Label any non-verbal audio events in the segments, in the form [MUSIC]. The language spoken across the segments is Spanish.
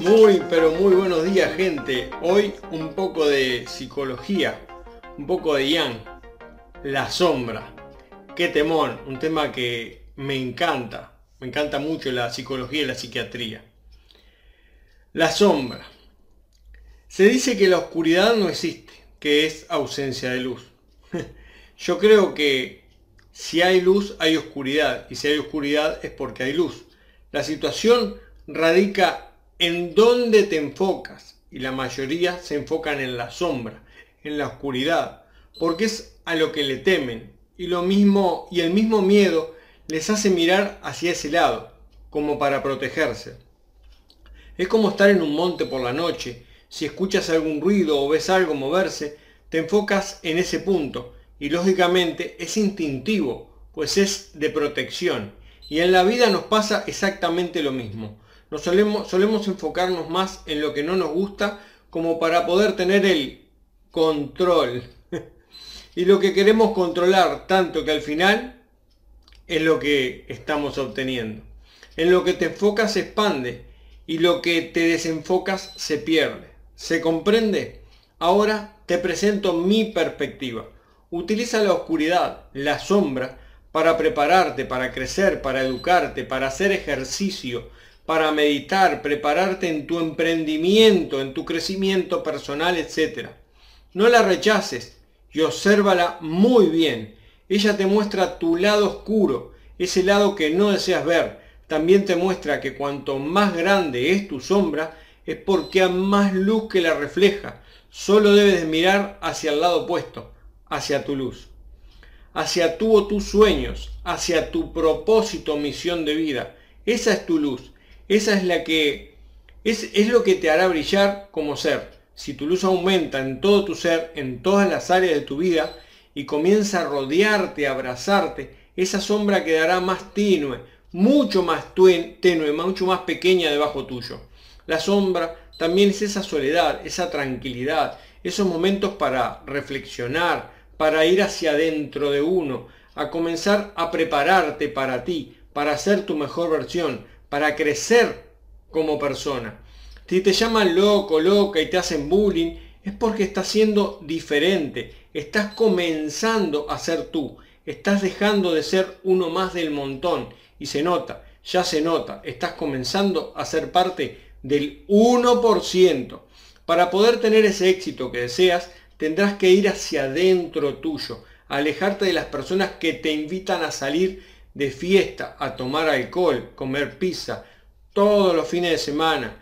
Muy, pero muy buenos días gente. Hoy un poco de psicología, un poco de Yang, la sombra. Qué temón, un tema que me encanta. Me encanta mucho la psicología y la psiquiatría. La sombra. Se dice que la oscuridad no existe, que es ausencia de luz. [LAUGHS] Yo creo que si hay luz hay oscuridad y si hay oscuridad es porque hay luz. La situación radica en dónde te enfocas y la mayoría se enfocan en la sombra, en la oscuridad, porque es a lo que le temen. Y lo mismo y el mismo miedo les hace mirar hacia ese lado, como para protegerse. Es como estar en un monte por la noche, si escuchas algún ruido o ves algo moverse, te enfocas en ese punto. Y lógicamente es instintivo, pues es de protección. Y en la vida nos pasa exactamente lo mismo solemos, solemos enfocarnos más en lo que no nos gusta como para poder tener el control. [LAUGHS] y lo que queremos controlar tanto que al final es lo que estamos obteniendo. En lo que te enfocas se expande y lo que te desenfocas se pierde. ¿Se comprende? Ahora te presento mi perspectiva. Utiliza la oscuridad, la sombra, para prepararte, para crecer, para educarte, para hacer ejercicio, para meditar, prepararte en tu emprendimiento, en tu crecimiento personal, etc. No la rechaces y obsérvala muy bien. Ella te muestra tu lado oscuro, ese lado que no deseas ver. También te muestra que cuanto más grande es tu sombra, es porque hay más luz que la refleja. Solo debes de mirar hacia el lado opuesto, hacia tu luz, hacia tu o tus sueños, hacia tu propósito, misión de vida. Esa es tu luz. Esa es la que es, es lo que te hará brillar como ser. Si tu luz aumenta en todo tu ser, en todas las áreas de tu vida, y comienza a rodearte, a abrazarte, esa sombra quedará más tenue, mucho más tenue, mucho más pequeña debajo tuyo. La sombra también es esa soledad, esa tranquilidad, esos momentos para reflexionar, para ir hacia adentro de uno, a comenzar a prepararte para ti, para ser tu mejor versión, para crecer como persona. Si te llaman loco, loca y te hacen bullying, es porque estás siendo diferente, estás comenzando a ser tú, estás dejando de ser uno más del montón y se nota, ya se nota, estás comenzando a ser parte del 1%. Para poder tener ese éxito que deseas, tendrás que ir hacia adentro tuyo, alejarte de las personas que te invitan a salir de fiesta, a tomar alcohol, comer pizza, todos los fines de semana,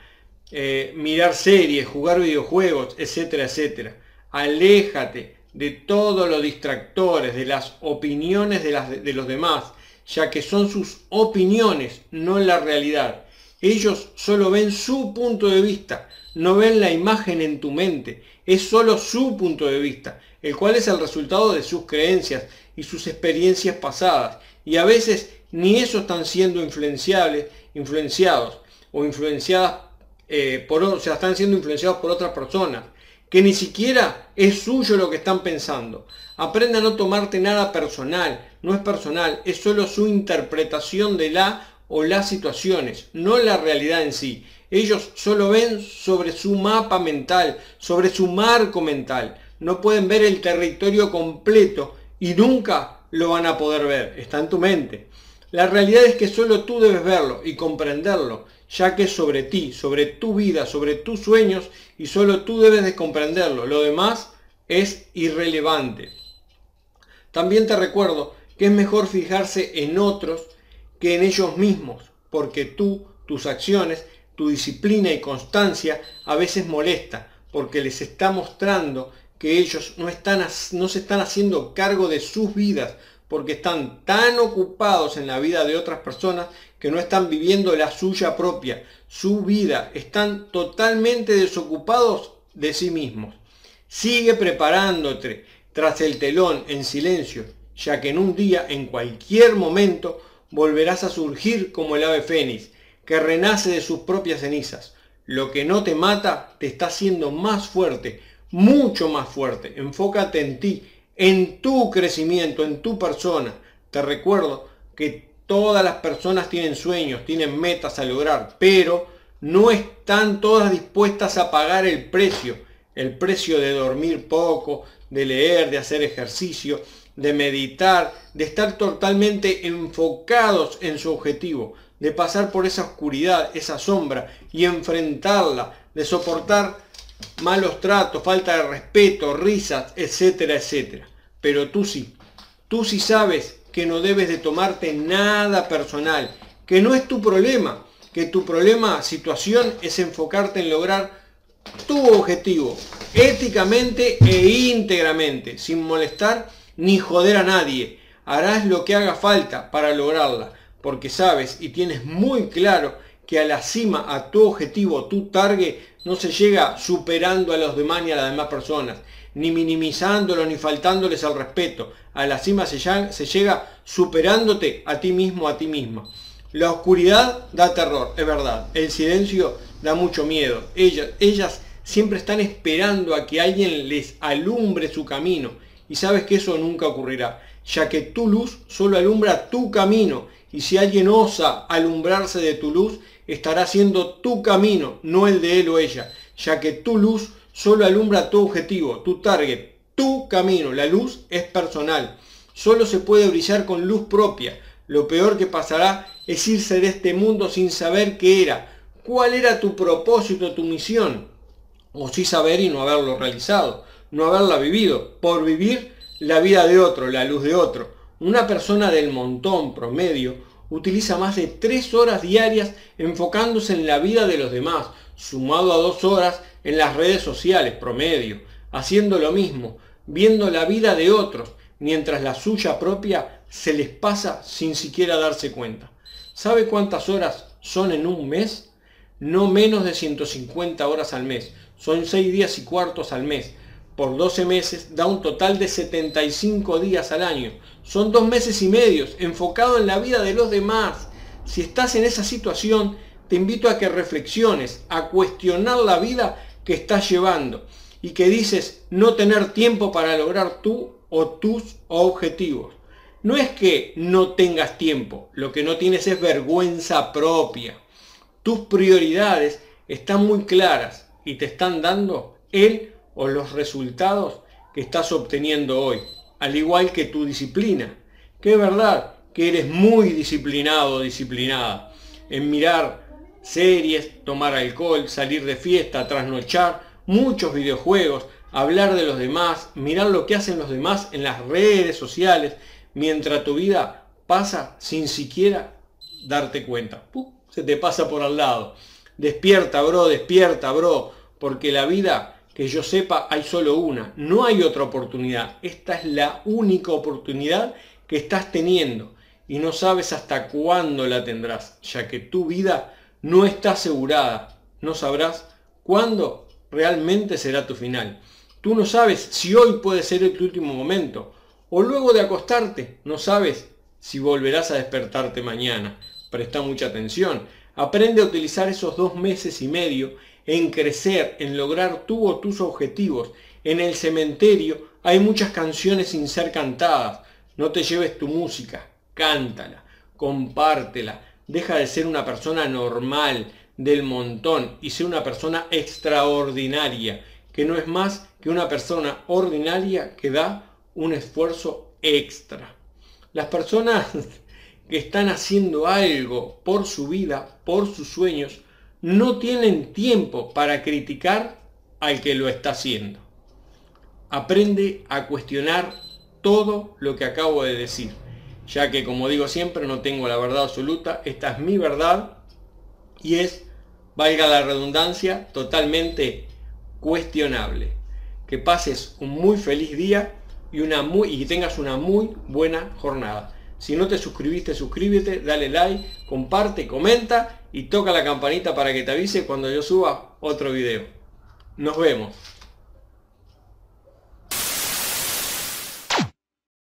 eh, mirar series, jugar videojuegos, etcétera, etcétera. Aléjate de todos los distractores, de las opiniones de, las, de los demás, ya que son sus opiniones, no la realidad. Ellos solo ven su punto de vista, no ven la imagen en tu mente, es solo su punto de vista, el cual es el resultado de sus creencias y sus experiencias pasadas y a veces ni eso están siendo influenciables, influenciados o influenciadas eh, por, o sea, están siendo influenciados por otras personas, que ni siquiera es suyo lo que están pensando. Aprende a no tomarte nada personal, no es personal, es solo su interpretación de la o las situaciones, no la realidad en sí. Ellos solo ven sobre su mapa mental, sobre su marco mental. No pueden ver el territorio completo y nunca lo van a poder ver, está en tu mente. La realidad es que solo tú debes verlo y comprenderlo, ya que es sobre ti, sobre tu vida, sobre tus sueños y solo tú debes de comprenderlo. Lo demás es irrelevante. También te recuerdo que es mejor fijarse en otros que en ellos mismos, porque tú, tus acciones, tu disciplina y constancia a veces molesta, porque les está mostrando que ellos no, están, no se están haciendo cargo de sus vidas porque están tan ocupados en la vida de otras personas que no están viviendo la suya propia, su vida, están totalmente desocupados de sí mismos. Sigue preparándote tras el telón en silencio, ya que en un día, en cualquier momento, volverás a surgir como el ave fénix, que renace de sus propias cenizas. Lo que no te mata te está haciendo más fuerte, mucho más fuerte. Enfócate en ti, en tu crecimiento, en tu persona. Te recuerdo que todas las personas tienen sueños, tienen metas a lograr, pero no están todas dispuestas a pagar el precio, el precio de dormir poco, de leer, de hacer ejercicio, de meditar, de estar totalmente enfocados en su objetivo, de pasar por esa oscuridad, esa sombra y enfrentarla, de soportar malos tratos, falta de respeto, risas, etcétera, etcétera. Pero tú sí, tú sí sabes que no debes de tomarte nada personal, que no es tu problema, que tu problema, situación es enfocarte en lograr tu objetivo, éticamente e íntegramente, sin molestar ni joder a nadie. Harás lo que haga falta para lograrla, porque sabes y tienes muy claro que a la cima, a tu objetivo, tu target, no se llega superando a los demás ni a las demás personas, ni minimizándolo ni faltándoles al respeto. A la cima se llega, superándote a ti mismo, a ti misma. La oscuridad da terror, es verdad. El silencio da mucho miedo. Ellas, ellas siempre están esperando a que alguien les alumbre su camino. Y sabes que eso nunca ocurrirá, ya que tu luz solo alumbra tu camino. Y si alguien osa alumbrarse de tu luz, estará siendo tu camino, no el de él o ella, ya que tu luz solo alumbra tu objetivo, tu target, tu camino. La luz es personal. Solo se puede brillar con luz propia. Lo peor que pasará es irse de este mundo sin saber qué era, cuál era tu propósito, tu misión, o sí saber y no haberlo realizado, no haberla vivido, por vivir la vida de otro, la luz de otro. Una persona del montón promedio utiliza más de tres horas diarias enfocándose en la vida de los demás, sumado a dos horas en las redes sociales promedio, haciendo lo mismo, viendo la vida de otros, mientras la suya propia se les pasa sin siquiera darse cuenta. ¿Sabe cuántas horas son en un mes? No menos de 150 horas al mes. Son 6 días y cuartos al mes. Por 12 meses da un total de 75 días al año. Son dos meses y medios enfocado en la vida de los demás. Si estás en esa situación, te invito a que reflexiones, a cuestionar la vida que estás llevando y que dices no tener tiempo para lograr tú o tus objetivos. No es que no tengas tiempo, lo que no tienes es vergüenza propia. Tus prioridades están muy claras y te están dando el o los resultados que estás obteniendo hoy, al igual que tu disciplina. Que es verdad que eres muy disciplinado disciplinada en mirar series, tomar alcohol, salir de fiesta, trasnochar, muchos videojuegos, hablar de los demás, mirar lo que hacen los demás en las redes sociales, mientras tu vida pasa sin siquiera darte cuenta. Se te pasa por al lado. Despierta, bro, despierta, bro, porque la vida, que yo sepa, hay solo una. No hay otra oportunidad. Esta es la única oportunidad que estás teniendo y no sabes hasta cuándo la tendrás, ya que tu vida no está asegurada. No sabrás cuándo realmente será tu final. Tú no sabes si hoy puede ser tu último momento o luego de acostarte, no sabes si volverás a despertarte mañana. Presta mucha atención. Aprende a utilizar esos dos meses y medio en crecer, en lograr tú o tus objetivos. En el cementerio hay muchas canciones sin ser cantadas. No te lleves tu música, cántala, compártela. Deja de ser una persona normal, del montón, y sé una persona extraordinaria, que no es más que una persona ordinaria que da un esfuerzo extra. Las personas [LAUGHS] que están haciendo algo por su vida, por sus sueños, no tienen tiempo para criticar al que lo está haciendo. Aprende a cuestionar todo lo que acabo de decir, ya que como digo siempre no tengo la verdad absoluta, esta es mi verdad y es, valga la redundancia, totalmente cuestionable. Que pases un muy feliz día y, una muy, y tengas una muy buena jornada. Si no te suscribiste, suscríbete, dale like, comparte, comenta y toca la campanita para que te avise cuando yo suba otro video. Nos vemos.